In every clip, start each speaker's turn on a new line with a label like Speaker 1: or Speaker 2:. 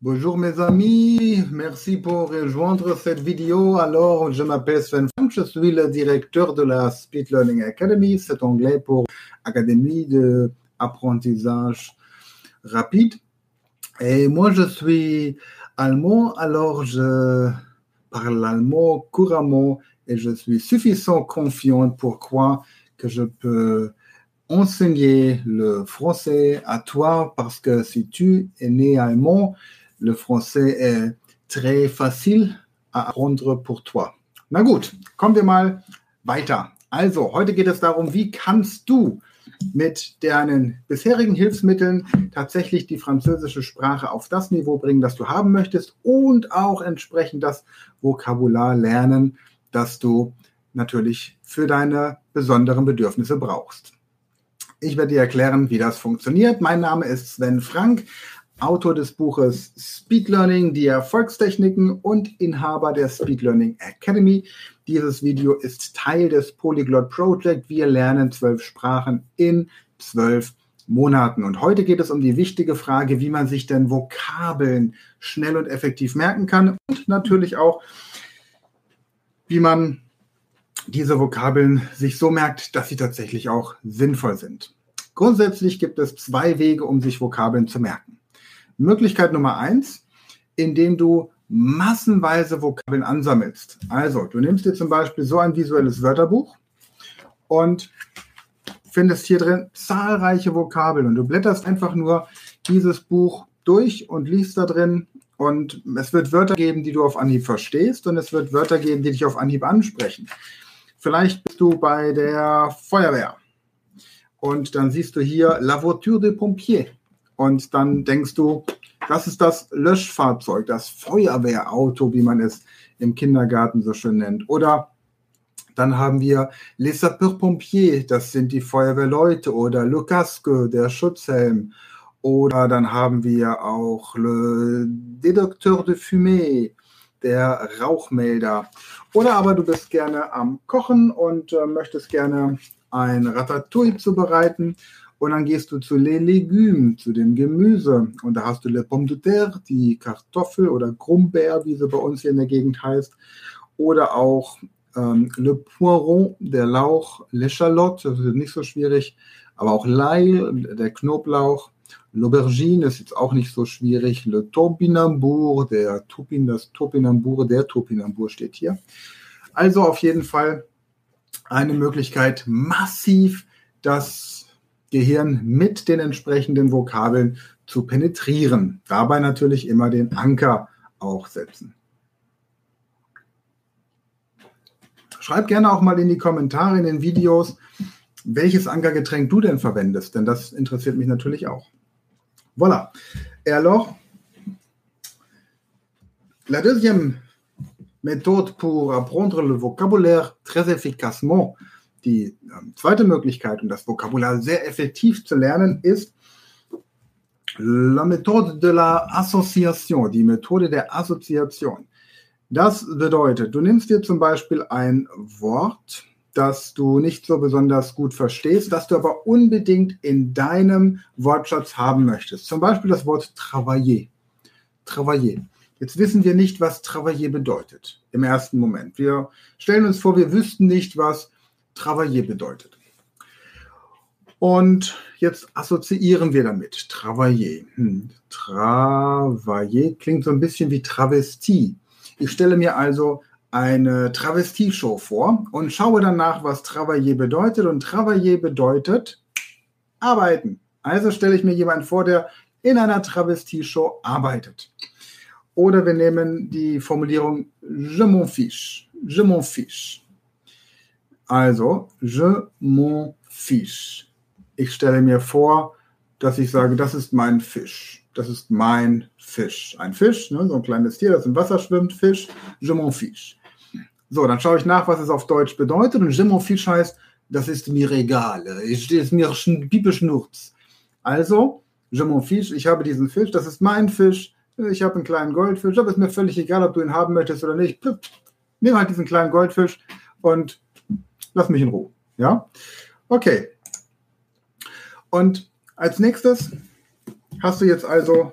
Speaker 1: Bonjour mes amis, merci pour rejoindre cette vidéo. Alors, je m'appelle Sven Frank, je suis le directeur de la Speed Learning Academy, c'est anglais pour Académie d'apprentissage rapide. Et moi, je suis allemand, alors je parle allemand couramment et je suis suffisamment confiant. Pour croire que je peux enseigner le français à toi parce que si tu es né allemand, le français est très facile à apprendre pour toi. Na gut, kommen wir mal weiter. Also, heute geht es darum, wie kannst du mit deinen bisherigen Hilfsmitteln tatsächlich die französische Sprache auf das Niveau bringen, das du haben möchtest und auch entsprechend das Vokabular lernen, das du natürlich für deine besonderen Bedürfnisse brauchst. Ich werde dir erklären, wie das funktioniert. Mein Name ist Sven Frank, Autor des Buches Speed Learning, die Erfolgstechniken und Inhaber der Speed Learning Academy. Dieses Video ist Teil des Polyglot Project. Wir lernen zwölf Sprachen in zwölf Monaten. Und heute geht es um die wichtige Frage, wie man sich denn Vokabeln schnell und effektiv merken kann und natürlich auch, wie man diese Vokabeln sich so merkt, dass sie tatsächlich auch sinnvoll sind. Grundsätzlich gibt es zwei Wege, um sich Vokabeln zu merken. Möglichkeit Nummer eins, indem du massenweise Vokabeln ansammelst. Also, du nimmst dir zum Beispiel so ein visuelles Wörterbuch und findest hier drin zahlreiche Vokabeln und du blätterst einfach nur dieses Buch durch und liest da drin und es wird Wörter geben, die du auf Anhieb verstehst und es wird Wörter geben, die dich auf Anhieb ansprechen. Vielleicht bist du bei der Feuerwehr und dann siehst du hier La voiture de pompier und dann denkst du, das ist das Löschfahrzeug, das Feuerwehrauto, wie man es im Kindergarten so schön nennt. Oder dann haben wir Les Sapeurs-Pompiers, das sind die Feuerwehrleute. Oder Le Casque, der Schutzhelm. Oder dann haben wir auch Le Détecteur de Fumée, der Rauchmelder. Oder aber du bist gerne am Kochen und äh, möchtest gerne ein Ratatouille zubereiten. Und dann gehst du zu Les Légumes, zu dem Gemüse. Und da hast du Le Pomme de Terre, die Kartoffel oder Grumbeer, wie sie bei uns hier in der Gegend heißt. Oder auch ähm, Le Poiron, der Lauch, L'Echalotte, das ist nicht so schwierig. Aber auch L'ail, der Knoblauch. L'Aubergine ist jetzt auch nicht so schwierig. Le Topinambour, der Topin, das Topinambour, der Topinambour steht hier. Also auf jeden Fall eine Möglichkeit, massiv das Gehirn mit den entsprechenden Vokabeln zu penetrieren. Dabei natürlich immer den Anker auch setzen. Schreib gerne auch mal in die Kommentare in den Videos, welches Ankergetränk du denn verwendest, denn das interessiert mich natürlich auch. Voilà. Alors, la deuxième méthode pour apprendre le vocabulaire très efficacement, die ähm, zweite Möglichkeit, um das Vokabular sehr effektiv zu lernen, ist la méthode de la association, die Methode der Assoziation. Das bedeutet, du nimmst dir zum Beispiel ein Wort, das du nicht so besonders gut verstehst, das du aber unbedingt in deinem Wortschatz haben möchtest. Zum Beispiel das Wort travailler. Travailler. Jetzt wissen wir nicht, was travailler bedeutet im ersten Moment. Wir stellen uns vor, wir wüssten nicht, was travailler bedeutet. Und jetzt assoziieren wir damit. Travailler. Hm. Travailler klingt so ein bisschen wie Travestie. Ich stelle mir also eine Travestieshow vor und schaue danach, was Travailler bedeutet. Und Travailler bedeutet arbeiten. Also stelle ich mir jemanden vor, der in einer Travestieshow arbeitet. Oder wir nehmen die Formulierung je m'en fiche. Je m'en fiche. Also, je m'en fiche. Ich stelle mir vor, dass ich sage, das ist mein Fisch. Das ist mein Fisch. Ein Fisch, ne, so ein kleines Tier, das im Wasser schwimmt, Fisch. Je m'en fiche. So, dann schaue ich nach, was es auf Deutsch bedeutet. Und je m'en fiche heißt, das ist mir egal. Es ist mir Pipe Schnurz. Also, je m'en fiche, ich habe diesen Fisch, das ist mein Fisch. Ich habe einen kleinen Goldfisch, aber es ist mir völlig egal, ob du ihn haben möchtest oder nicht. Nimm halt diesen kleinen Goldfisch und lass mich in Ruhe. Ja? Okay. Und als nächstes hast du jetzt also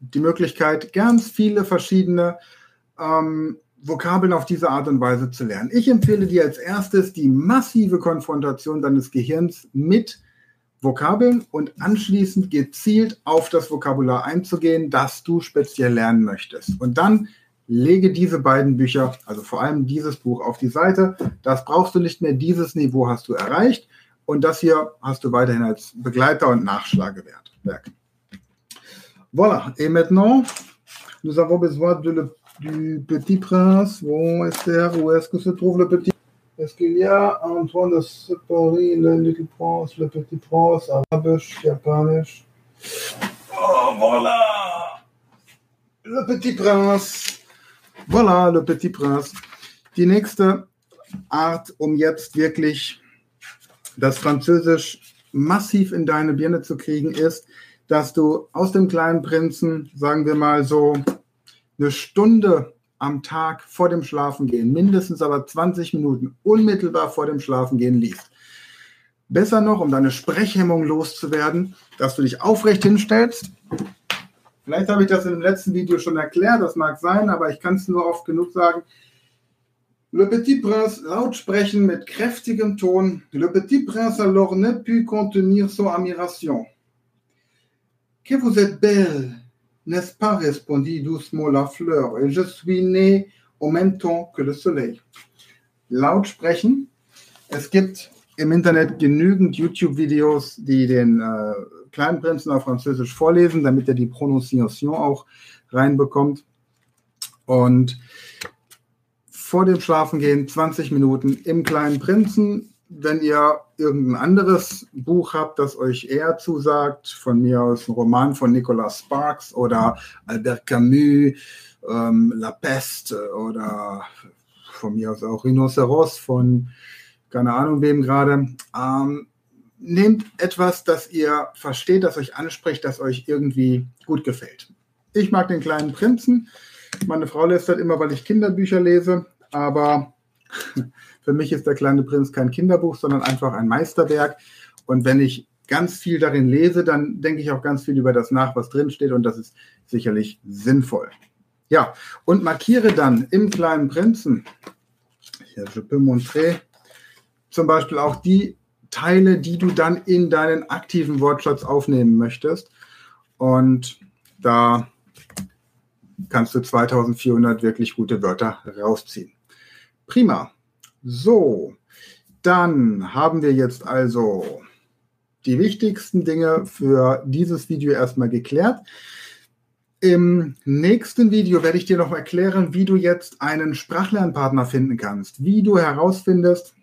Speaker 1: die Möglichkeit, ganz viele verschiedene ähm, Vokabeln auf diese Art und Weise zu lernen. Ich empfehle dir als erstes die massive Konfrontation deines Gehirns mit Vokabeln und anschließend gezielt auf das Vokabular einzugehen, das du speziell lernen möchtest. Und dann lege diese beiden Bücher, also vor allem dieses Buch auf die Seite. Das brauchst du nicht mehr, dieses Niveau hast du erreicht und das hier hast du weiterhin als Begleiter und Nachschlagewerk. Voilà, et maintenant, nous avons besoin de le, du Petit Prince. Bon, Esther, où est-ce que se trouve le Petit Est-ce qu'il y a de Separi, le Little Prince, le Petit Prince, arabisch, japanisch Oh, voilà Le Petit Prince. Voilà, le Petit Prince. Die nächste Art, um jetzt wirklich das Französisch massiv in deine Birne zu kriegen, ist, dass du aus dem kleinen Prinzen, sagen wir mal so, eine Stunde am Tag vor dem Schlafengehen, mindestens aber 20 Minuten unmittelbar vor dem Schlafengehen liest. Besser noch, um deine Sprechhemmung loszuwerden, dass du dich aufrecht hinstellst. Vielleicht habe ich das im letzten Video schon erklärt, das mag sein, aber ich kann es nur oft genug sagen. Le Petit Prince laut sprechen mit kräftigem Ton. Le Petit Prince alors ne put contenir son admiration. Que vous êtes belle, N'est-ce pas, répondit doucement la fleur, et je suis né au même temps que le soleil. Laut sprechen. Es gibt im Internet genügend YouTube-Videos, die den äh, kleinen Prinzen auf Französisch vorlesen, damit er die Prononciation auch reinbekommt. Und vor dem Schlafengehen 20 Minuten im kleinen Prinzen wenn ihr irgendein anderes Buch habt, das euch eher zusagt, von mir aus ein Roman von Nicolas Sparks oder Albert Camus, ähm, La Peste oder von mir aus auch Rhinoceros von keine Ahnung wem gerade, ähm, nehmt etwas, das ihr versteht, das euch anspricht, das euch irgendwie gut gefällt. Ich mag den kleinen Prinzen. Meine Frau lässt das immer, weil ich Kinderbücher lese, aber für mich ist der kleine Prinz kein Kinderbuch, sondern einfach ein Meisterwerk. Und wenn ich ganz viel darin lese, dann denke ich auch ganz viel über das nach, was drinsteht. Und das ist sicherlich sinnvoll. Ja, und markiere dann im kleinen Prinzen, hier, je peux montrer, zum Beispiel auch die Teile, die du dann in deinen aktiven Wortschatz aufnehmen möchtest. Und da kannst du 2400 wirklich gute Wörter rausziehen. Prima. So, dann haben wir jetzt also die wichtigsten Dinge für dieses Video erstmal geklärt. Im nächsten Video werde ich dir noch erklären, wie du jetzt einen Sprachlernpartner finden kannst, wie du herausfindest,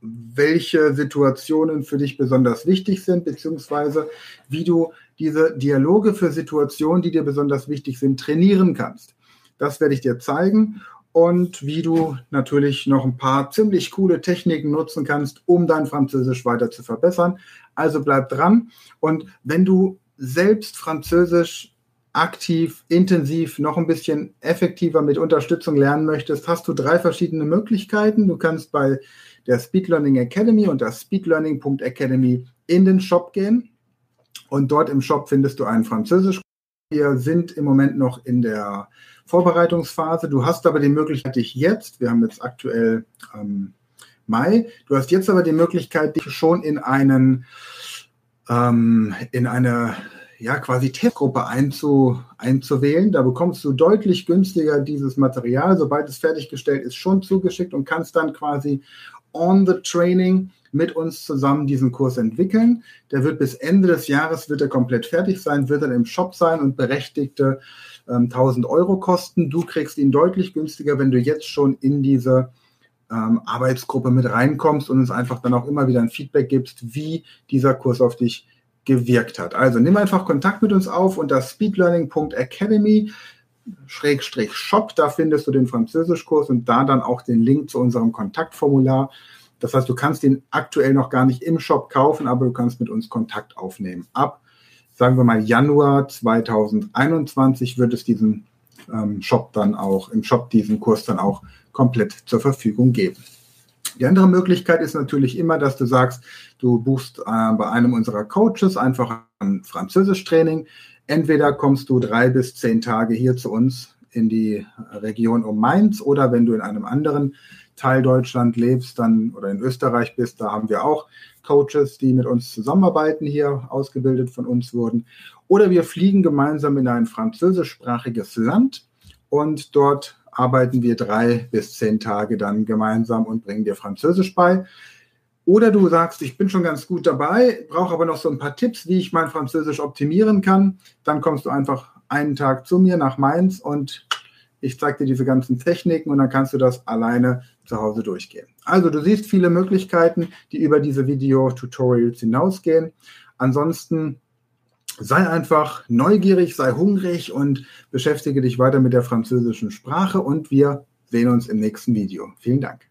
Speaker 1: welche Situationen für dich besonders wichtig sind, beziehungsweise wie du diese Dialoge für Situationen, die dir besonders wichtig sind, trainieren kannst. Das werde ich dir zeigen und wie du natürlich noch ein paar ziemlich coole Techniken nutzen kannst, um dein Französisch weiter zu verbessern. Also bleib dran und wenn du selbst Französisch aktiv, intensiv, noch ein bisschen effektiver mit Unterstützung lernen möchtest, hast du drei verschiedene Möglichkeiten. Du kannst bei der Speed Learning Academy unter speedlearning.academy in den Shop gehen und dort im Shop findest du einen Französisch. Wir sind im Moment noch in der Vorbereitungsphase. Du hast aber die Möglichkeit, dich jetzt, wir haben jetzt aktuell ähm, Mai, du hast jetzt aber die Möglichkeit, dich schon in einen, ähm, in eine, ja, quasi Testgruppe einzu, einzuwählen. Da bekommst du deutlich günstiger dieses Material, sobald es fertiggestellt ist, schon zugeschickt und kannst dann quasi on the training mit uns zusammen diesen Kurs entwickeln. Der wird bis Ende des Jahres wird er komplett fertig sein, wird dann im Shop sein und berechtigte 1000 ähm, Euro kosten. Du kriegst ihn deutlich günstiger, wenn du jetzt schon in diese ähm, Arbeitsgruppe mit reinkommst und uns einfach dann auch immer wieder ein Feedback gibst, wie dieser Kurs auf dich gewirkt hat. Also nimm einfach Kontakt mit uns auf unter speedlearning.academy Schrägstrich Shop, da findest du den Französischkurs und da dann auch den Link zu unserem Kontaktformular. Das heißt, du kannst ihn aktuell noch gar nicht im Shop kaufen, aber du kannst mit uns Kontakt aufnehmen. Ab sagen wir mal Januar 2021 wird es diesen ähm, Shop dann auch, im Shop diesen Kurs dann auch komplett zur Verfügung geben. Die andere Möglichkeit ist natürlich immer, dass du sagst, du buchst äh, bei einem unserer Coaches einfach ein Französisch-Training. Entweder kommst du drei bis zehn Tage hier zu uns in die Region um Mainz oder wenn du in einem anderen Teil Deutschland lebst, dann oder in Österreich bist, da haben wir auch Coaches, die mit uns zusammenarbeiten, hier ausgebildet von uns wurden. Oder wir fliegen gemeinsam in ein französischsprachiges Land und dort arbeiten wir drei bis zehn Tage dann gemeinsam und bringen dir Französisch bei. Oder du sagst, ich bin schon ganz gut dabei, brauche aber noch so ein paar Tipps, wie ich mein Französisch optimieren kann. Dann kommst du einfach einen Tag zu mir nach Mainz und ich zeige dir diese ganzen Techniken und dann kannst du das alleine zu Hause durchgehen. Also du siehst viele Möglichkeiten, die über diese Video-Tutorials hinausgehen. Ansonsten sei einfach neugierig, sei hungrig und beschäftige dich weiter mit der französischen Sprache und wir sehen uns im nächsten Video. Vielen Dank.